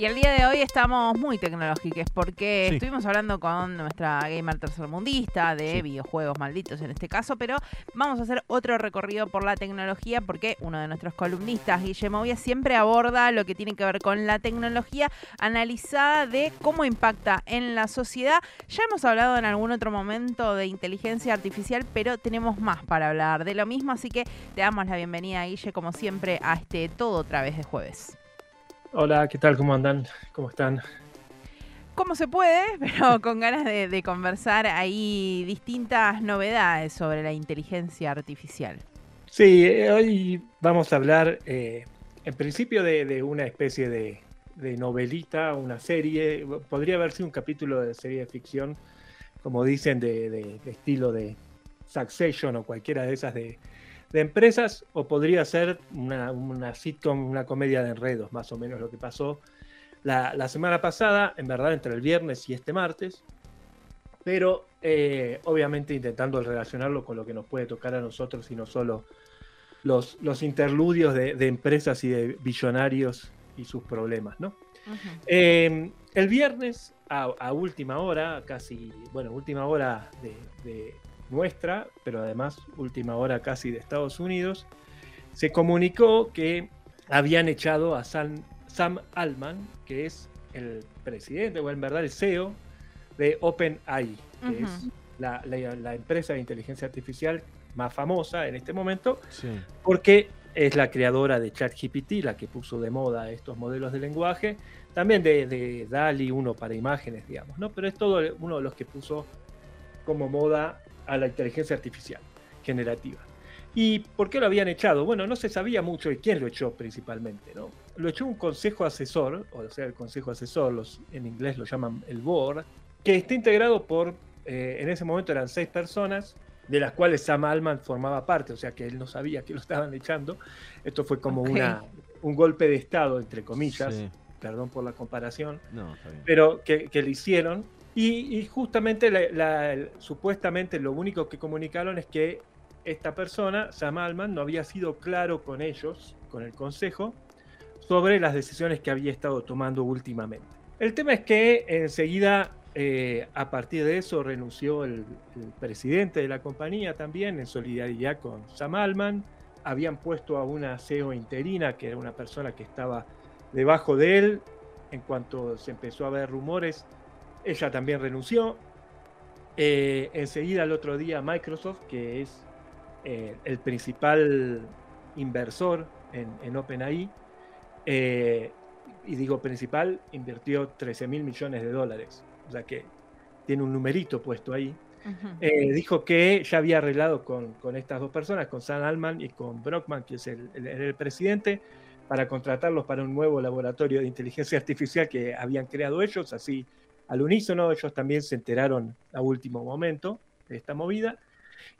Y el día de hoy estamos muy tecnológicos porque Sí. estuvimos hablando con nuestra gamer tercermundista de Sí. videojuegos malditos en este caso, pero vamos a hacer otro recorrido por la tecnología porque uno de nuestros columnistas, Guillermo Vía, siempre aborda lo que tiene que ver con la tecnología analizada de cómo impacta en la sociedad. Ya hemos hablado en algún otro momento de inteligencia artificial, pero tenemos más para hablar de lo mismo, así que te damos la bienvenida, Guille, como siempre, a este todo otra vez de jueves. Hola, ¿qué tal? ¿Cómo andan? ¿Cómo están? como se puede, pero con ganas de, de conversar ahí distintas novedades sobre la inteligencia artificial. Sí, eh, hoy vamos a hablar eh, en principio de, de una especie de, de novelita, una serie. Podría haber sido un capítulo de serie de ficción, como dicen, de, de- de estilo de Succession o cualquiera de esas de, de empresas, o podría ser una, una sitcom, una comedia de enredos, más o menos lo que pasó la, la semana pasada, en verdad entre el viernes y este martes, pero eh, obviamente intentando relacionarlo con lo que nos puede tocar a nosotros y no solo los, los interludios de, de empresas y de billonarios y sus problemas, ¿no? Eh, el viernes, a, a última hora, casi, bueno, última hora de, de nuestra, pero además última hora casi de Estados Unidos, se comunicó que habían echado a Sam, Sam Altman, que es el presidente, o en verdad el CEO de OpenAI, que es la, la- la empresa de inteligencia artificial más famosa en este momento, Sí. porque es la creadora de ChatGPT, la que puso de moda estos modelos de lenguaje, también de, de DALI 1 para imágenes, digamos, ¿no? Pero es todo uno de los que puso como moda a la inteligencia artificial generativa. ¿Y por qué lo habían echado? Bueno, no se sabía mucho y quién lo echó principalmente, ¿no? Lo echó un consejo asesor, o sea, el consejo asesor, los, en inglés lo llaman el board, que está integrado por, eh, en ese momento eran seis personas, de las cuales Sam Altman formaba parte, o sea que él no sabía que lo estaban echando. Esto fue como una, un golpe de Estado, entre comillas, Sí. perdón por la comparación, No, pero que, que le hicieron. Y, justamente, supuestamente, lo único que comunicaron es que esta persona, Sam Altman, no había sido claro con ellos, con el consejo, sobre las decisiones que había estado tomando últimamente. El tema es que enseguida, eh, a partir de eso, renunció el, presidente de la compañía también, en solidaridad con Sam Altman. Habían puesto a una CEO interina, que era una persona que estaba debajo de él. En cuanto se empezó a ver rumores, ella también renunció. Eh, enseguida, el otro día, Microsoft, que es eh, el principal inversor en, en OpenAI, eh, y digo principal, invirtió 13 mil millones de dólares. O sea que tiene un numerito puesto ahí. Eh, dijo que ya había arreglado con, con estas dos personas, con Sam Altman y con Brockman, que es el, el- el presidente, para contratarlos para un nuevo laboratorio de inteligencia artificial que habían creado ellos, así al unísono, ellos también se enteraron a último momento de esta movida.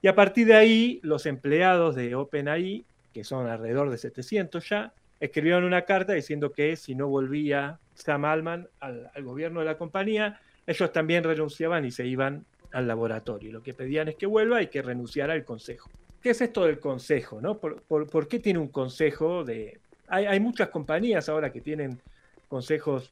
Y a partir de ahí, los empleados de OpenAI, que son alrededor de 700 ya, escribieron una carta diciendo que si no volvía Sam Altman al, gobierno de la compañía, ellos también renunciaban y se iban al laboratorio. Lo que pedían es que vuelva y que renunciara al consejo. ¿Qué es esto del consejo? No? ¿Por, qué tiene un consejo hay muchas compañías ahora que tienen consejos,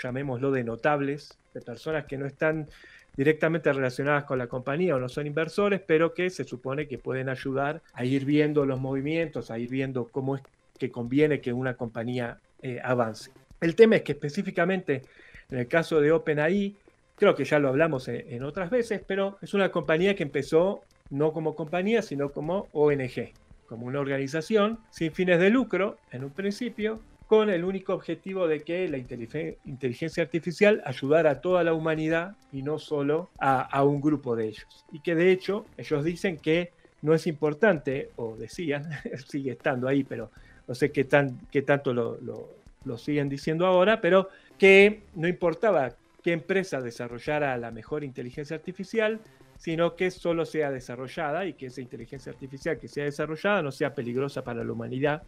llamémoslo de notables, de personas que no están directamente relacionadas con la compañía o no son inversores, pero que se supone que pueden ayudar a ir viendo los movimientos, a ir viendo cómo es que conviene que una compañía eh, avance. El tema es que específicamente en el caso de OpenAI, creo que ya lo hablamos en, en otras veces, pero es una compañía que empezó no como compañía, sino como ONG, como una organización sin fines de lucro en un principio, con el único objetivo de que la inteligen- inteligencia artificial ayudara a toda la humanidad y no solo a, a un grupo de ellos. Y que de hecho ellos dicen que no es importante, o decían, sigue estando ahí, pero no sé qué, tan, qué tanto lo, lo- lo siguen diciendo ahora, pero que no importaba qué empresa desarrollara la mejor inteligencia artificial, sino que solo sea desarrollada y que esa inteligencia artificial que sea desarrollada no sea peligrosa para la humanidad,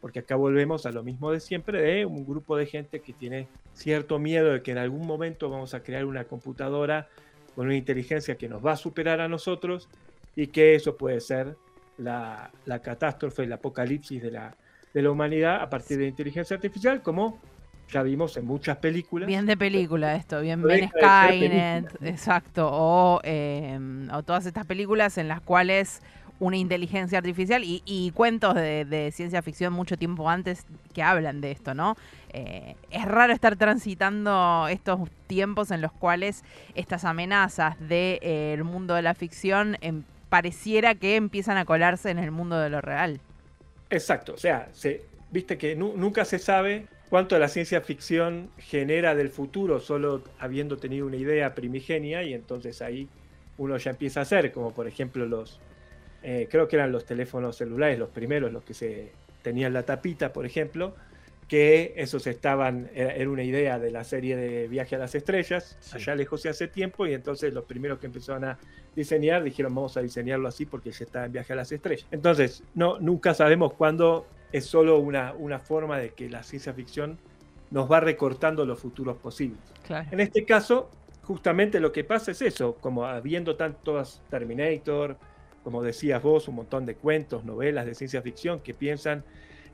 porque acá volvemos a lo mismo de siempre, de un grupo de gente que tiene cierto miedo de que en algún momento vamos a crear una computadora con una inteligencia que nos va a superar a nosotros y que eso puede ser la, la catástrofe, el apocalipsis de la, de la humanidad a partir de inteligencia artificial, como ya vimos en muchas películas. Bien de película esto, bien Ben Skynet, exacto, o, em, o todas estas películas en las cuales una inteligencia artificial y, cuentos de, ciencia ficción mucho tiempo antes que hablan de esto, ¿no? Eh, es raro estar transitando estos tiempos en los cuales estas amenazas del de, eh, mundo de la ficción em, pareciera que empiezan a colarse en el mundo de lo real. Exacto, o sea, se, viste que nunca se sabe cuánto la ciencia ficción genera del futuro solo habiendo tenido una idea primigenia y entonces ahí uno ya empieza a hacer, como por ejemplo los, eh, creo que eran los teléfonos celulares, los primeros, los que se tenían la tapita, por ejemplo, que esos estaban, era, una idea de la serie de Viaje a las Estrellas, allá lejos hace tiempo, y entonces los primeros que empezaron a diseñar dijeron vamos a diseñarlo así porque ya está en Viaje a las Estrellas. Entonces, no, nunca sabemos cuándo es solo una, una forma de que la ciencia ficción nos va recortando los futuros posibles. En este caso, justamente lo que pasa es eso, como habiendo tantos Terminator, como decías vos, un montón de cuentos, novelas de ciencia ficción que piensan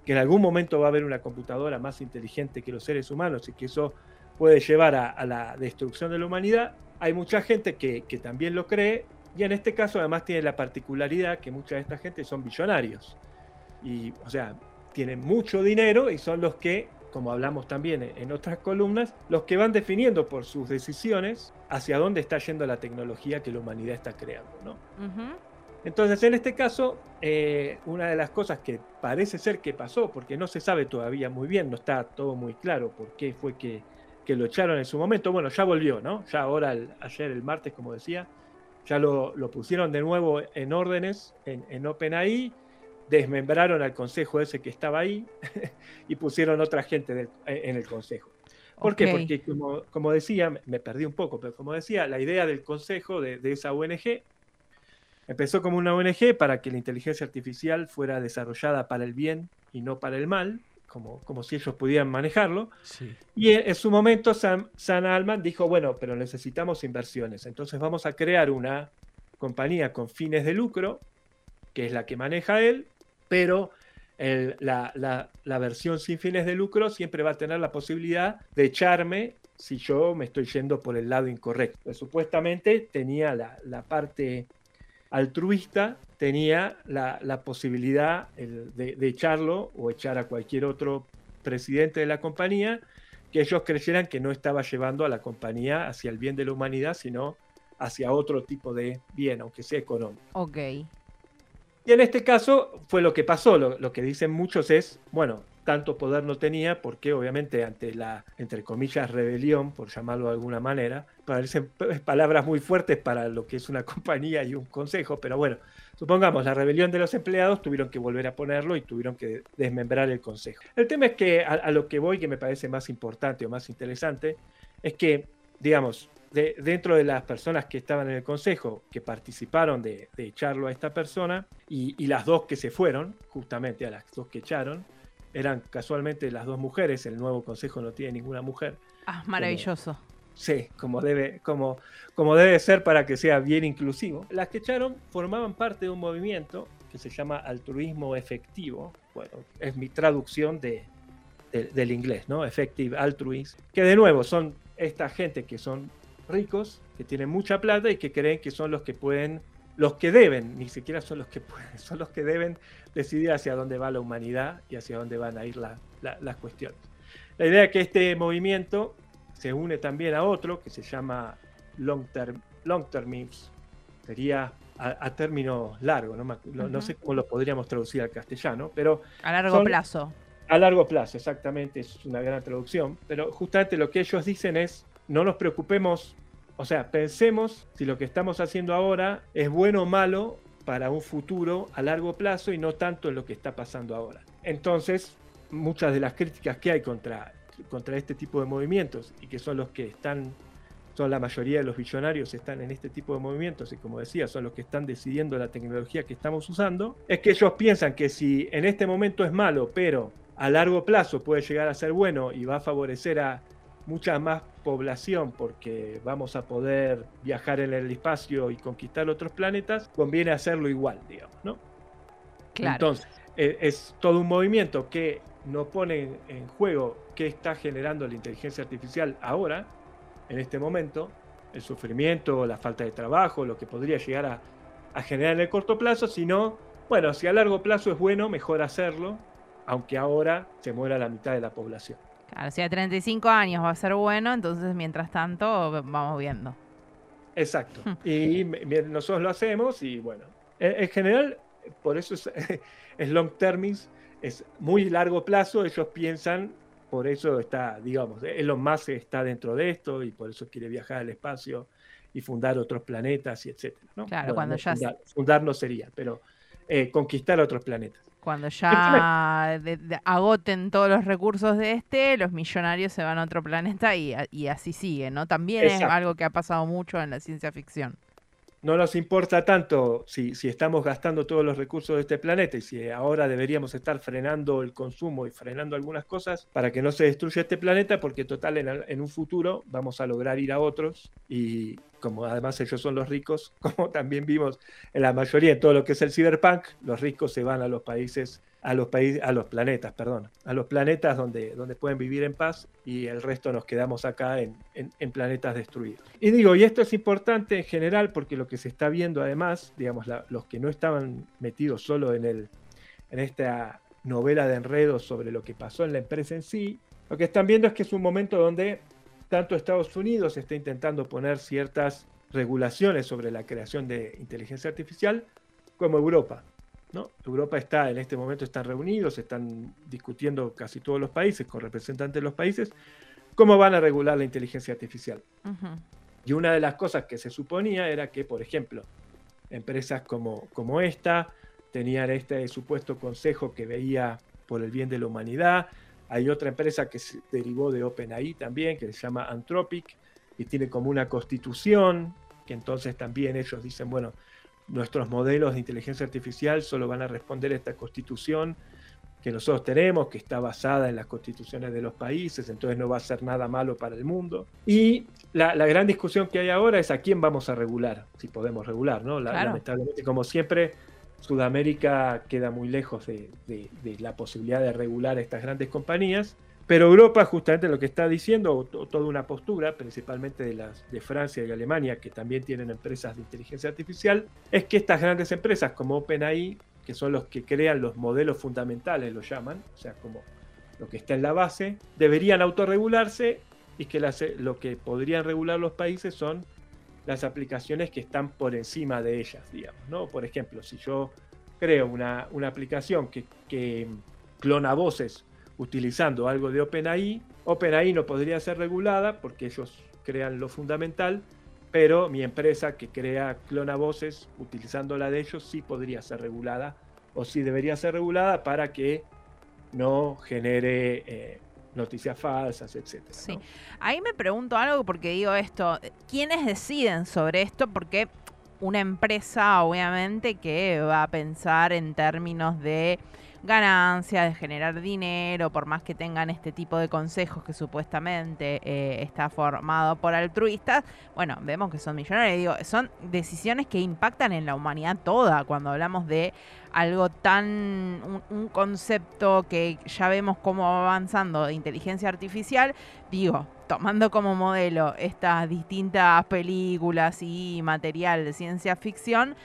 que en algún momento va a haber una computadora más inteligente que los seres humanos y que eso puede llevar a, la destrucción de la humanidad, hay mucha gente que, que, también lo cree y en este caso además tiene la particularidad que mucha de esta gente son billonarios y, o sea, tienen mucho dinero y son los que, como hablamos también en otras columnas, los que van definiendo por sus decisiones hacia dónde está yendo la tecnología que la humanidad está creando. ¿no? Entonces, en este caso, eh, una de las cosas que parece ser que pasó, porque no se sabe todavía muy bien, no está todo muy claro por qué fue que, lo echaron en su momento, bueno, ya volvió, ¿no? Ya ahora, ayer, el martes, como decía, ya lo, pusieron de nuevo en órdenes en, en OpenAI desmembraron al consejo ese que estaba ahí y pusieron otra gente en el consejo. ¿Por qué? Porque como, decía, me perdí un poco, pero como decía, la idea del consejo de, esa ONG empezó como una ONG para que la inteligencia artificial fuera desarrollada para el bien y no para el mal, como, como si ellos pudieran manejarlo. Y en, su momento Sam, Sam Alman dijo, bueno, pero necesitamos inversiones, entonces vamos a crear una compañía con fines de lucro, que es la que maneja él, pero la, versión sin fines de lucro siempre va a tener la posibilidad de echarme si yo me estoy yendo por el lado incorrecto. Pues, supuestamente tenía la, parte altruista, tenía la, posibilidad de, de, echarlo o echar a cualquier otro presidente de la compañía que ellos creyeran que no estaba llevando a la compañía hacia el bien de la humanidad, sino hacia otro tipo de bien, aunque sea económico. Ok. Y en este caso fue lo que pasó. Lo, que dicen muchos es, bueno, tanto poder no tenía porque obviamente ante la, entre comillas, rebelión, por llamarlo de alguna manera, parecen palabras muy fuertes para lo que es una compañía y un consejo, pero bueno, supongamos la rebelión de los empleados tuvieron que volver a ponerlo y tuvieron que desmembrar el consejo. El tema es que a lo que voy, que me parece más importante o más interesante, es que, digamos, dentro de las personas que estaban en el consejo, que participaron de, echarlo a esta persona, y, las dos que se fueron, justamente a las dos que echaron, eran casualmente las dos mujeres, el nuevo consejo no tiene ninguna mujer. Ah, maravilloso. sí, como debe, como, como debe ser para que sea bien inclusivo. Las que echaron formaban parte de un movimiento que se llama altruismo efectivo. Bueno, es mi traducción de, del inglés, ¿no? Effective altruism. Que de nuevo son esta gente que son ricos, que tienen mucha plata y que creen que son los que pueden, los que deben, ni siquiera son los que pueden, son los que deben decidir hacia dónde va la humanidad y hacia dónde van a ir las cuestiones. La idea es que este movimiento se une también a otro que se llama long, term, long termism, sería a, término largo, no, sé cómo lo podríamos traducir al castellano, pero... A largo plazo. A largo plazo, exactamente, es una gran traducción, pero justamente lo que ellos dicen es, no nos preocupemos, o sea, pensemos si lo que estamos haciendo ahora es bueno o malo para un futuro a largo plazo y no tanto en lo que está pasando ahora. Entonces, muchas de las críticas que hay contra, contra este tipo de movimientos y que son los que están, son la mayoría de los billonarios están en este tipo de movimientos y como decía, son los que están decidiendo la tecnología que estamos usando, es que ellos piensan que si en este momento es malo, pero a largo plazo puede llegar a ser bueno y va a favorecer a mucha más población porque vamos a poder viajar en el espacio y conquistar otros planetas, conviene hacerlo igual, digamos, ¿no? Claro. Entonces, e, es, todo un movimiento que no pone en juego qué está generando la inteligencia artificial ahora, en este momento, el sufrimiento, la falta de trabajo, lo que podría llegar a, a generar en el corto plazo, sino, bueno, si a largo plazo es bueno, mejor hacerlo, aunque ahora se muera la mitad de la población. Claro, si a 35 años va a ser bueno, entonces mientras tanto vamos viendo. Exacto. y nosotros lo hacemos y bueno, en, general, por eso es, es long termis, es muy largo plazo, ellos piensan, por eso está, digamos, Elon Musk está dentro de esto y por eso quiere viajar al espacio y fundar otros planetas y etcétera. Claro, cuando ya... Fundar, no sería, pero eh, conquistar otros planetas. Cuando ya agoten todos los recursos de este, los millonarios se van a otro planeta y, así sigue, ¿no? También es algo que ha pasado mucho en la ciencia ficción. No nos importa tanto si, si estamos gastando todos los recursos de este planeta y si ahora deberíamos estar frenando el consumo y frenando algunas cosas para que no se destruya este planeta, porque total en, en un futuro vamos a lograr ir a otros y como además ellos son los ricos, como también vimos en la mayoría de todo lo que es el cyberpunk, los ricos se van a los países, a los países, a los planetas, perdón, a los planetas donde, donde pueden vivir en paz y el resto nos quedamos acá en, en, planetas destruidos. Y digo, y esto es importante en general porque lo que se está viendo además, digamos, los que no estaban metidos solo en, el, en esta novela de enredos sobre lo que pasó en la empresa en sí, lo que están viendo es que es un momento donde tanto Estados Unidos está intentando poner ciertas regulaciones sobre la creación de inteligencia artificial, como Europa. ¿no? Europa está, en este momento están reunidos, están discutiendo casi todos los países, con representantes de los países, cómo van a regular la inteligencia artificial. Y una de las cosas que se suponía era que, por ejemplo, empresas como, como esta tenían este supuesto consejo que veía por el bien de la humanidad, hay otra empresa que se derivó de OpenAI también, que se llama Anthropic, y tiene como una constitución, que entonces también ellos dicen, bueno, nuestros modelos de inteligencia artificial solo van a responder a esta constitución que nosotros tenemos, que está basada en las constituciones de los países, entonces no va a ser nada malo para el mundo. Y la, gran discusión que hay ahora es a quién vamos a regular, si podemos regular, ¿no? Lamentablemente, como siempre, Sudamérica queda muy lejos de, la posibilidad de regular estas grandes compañías, pero Europa justamente lo que está diciendo, toda una postura, principalmente de, las, de Francia y Alemania, que también tienen empresas de inteligencia artificial, es que estas grandes empresas como OpenAI, que son los que crean los modelos fundamentales, lo llaman, o sea, como lo que está en la base, deberían autorregularse y que lo que podrían regular los países son las aplicaciones que están por encima de ellas, digamos, ¿no? Por ejemplo, si yo creo una, una aplicación que, clona voces utilizando algo de OpenAI, OpenAI no podría ser regulada porque ellos crean lo fundamental, pero mi empresa que crea clona voces utilizando la de ellos sí podría ser regulada o sí debería ser regulada para que no genere eh, noticias falsas, etcétera. Sí. Ahí me pregunto algo porque digo esto, ¿quiénes deciden sobre esto? Porque una empresa obviamente que va a pensar en términos de ganancia, de generar dinero, por más que tengan este tipo de consejos que supuestamente eh, está formado por altruistas, bueno, vemos que son millonarios. Digo, son decisiones que impactan en la humanidad toda cuando hablamos de algo tan, un, concepto que ya vemos cómo va avanzando de inteligencia artificial, digo, tomando como modelo estas distintas películas y material de ciencia ficción,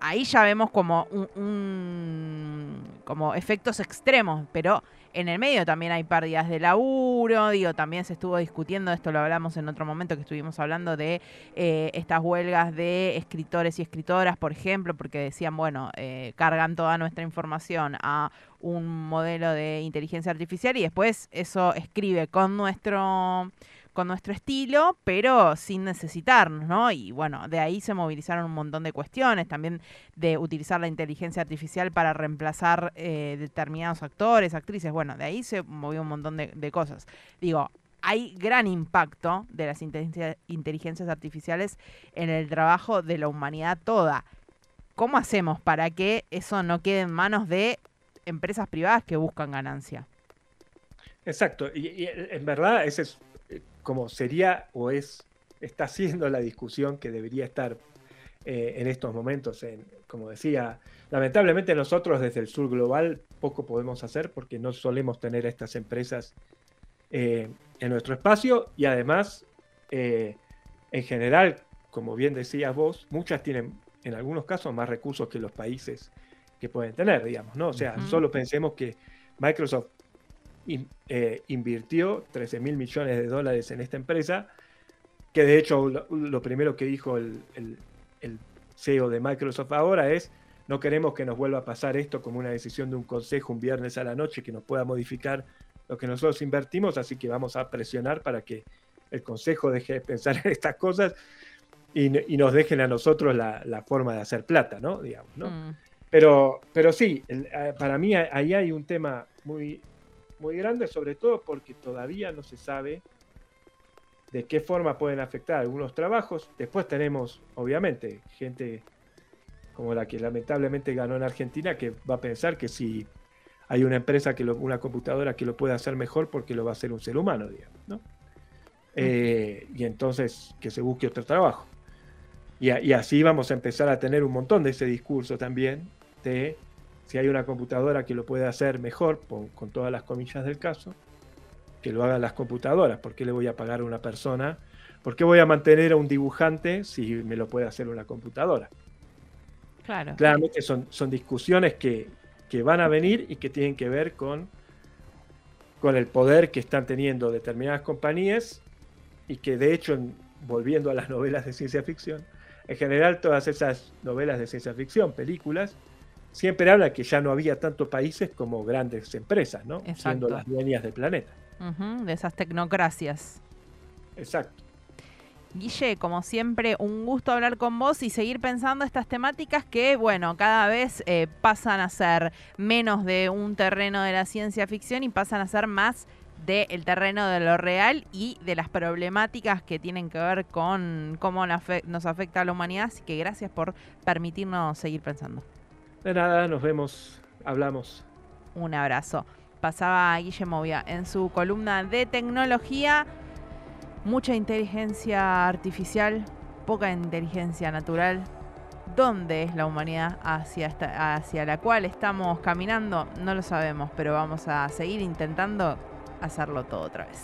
ahí ya vemos como un, como efectos extremos, pero en el medio también hay pérdidas de laburo, digo, también se estuvo discutiendo, esto lo hablamos en otro momento que estuvimos hablando de eh, estas huelgas de escritores y escritoras, por ejemplo, porque decían, bueno, eh, cargan toda nuestra información a un modelo de inteligencia artificial y después eso escribe con nuestro con nuestro estilo, pero sin necesitarnos, ¿no? Y bueno, de ahí se movilizaron un montón de cuestiones, también de utilizar la inteligencia artificial para reemplazar eh, determinados actores, actrices, bueno, de ahí se movió un montón de, cosas. Digo, hay gran impacto de las inteligencias artificiales en el trabajo de la humanidad toda. ¿Cómo hacemos para que eso no quede en manos de empresas privadas que buscan ganancia? Exacto, y, y en verdad ese es como sería o es, está siendo la discusión que debería estar eh, en estos momentos. En, como decía, lamentablemente nosotros desde el sur global poco podemos hacer porque no solemos tener a estas empresas eh, en nuestro espacio y además, en general, como bien decías vos, muchas tienen en algunos casos más recursos que los países que pueden tener, digamos, ¿no? O sea, solo pensemos que Microsoft eh, invirtió 13 mil millones de dólares en esta empresa, que de hecho lo, primero que dijo el, CEO de Microsoft ahora es, no queremos que nos vuelva a pasar esto como una decisión de un consejo un viernes a la noche que nos pueda modificar lo que nosotros invertimos, así que vamos a presionar para que el consejo deje de pensar en estas cosas y, nos dejen a nosotros la, forma de hacer plata, ¿no? Digamos, ¿no? Mm. Pero, pero sí, eh, para mí ahí hay un tema muy, muy grande, sobre todo porque todavía no se sabe de qué forma pueden afectar algunos trabajos. Después tenemos, obviamente, gente como la que lamentablemente ganó en Argentina, que va a pensar que si hay una empresa, que una computadora que lo puede hacer mejor porque lo va a hacer un ser humano, digamos, ¿no? Eh, y entonces que se busque otro trabajo. Y, y, así vamos a empezar a tener un montón de ese discurso también, de si hay una computadora que lo puede hacer mejor, con, todas las comillas del caso, que lo hagan las computadoras. ¿Por qué le voy a pagar a una persona? ¿Por qué voy a mantener a un dibujante si me lo puede hacer una computadora? Claro. Claramente son, son discusiones que, van a venir y que tienen que ver con, con el poder que están teniendo determinadas compañías y que de hecho, volviendo a las novelas de ciencia ficción, en general todas esas novelas de ciencia ficción, películas, siempre habla que ya no había tantos países como grandes empresas, ¿no? Siendo las dueñas del planeta. de esas tecnocracias. Exacto. Guille, como siempre, un gusto hablar con vos y seguir pensando estas temáticas que, bueno, cada vez eh, pasan a ser menos de un terreno de la ciencia ficción y pasan a ser más del terreno de lo real y de las problemáticas que tienen que ver con cómo nos afecta a la humanidad. Así que gracias por permitirnos seguir pensando. De nada, nos vemos, hablamos. Un abrazo. Pasaba Guillermo Movia en su columna de tecnología. Mucha inteligencia artificial, poca inteligencia natural. ¿Dónde es la humanidad hacia, hacia la cual estamos caminando? No lo sabemos, pero vamos a seguir intentando hacerlo todo otra vez.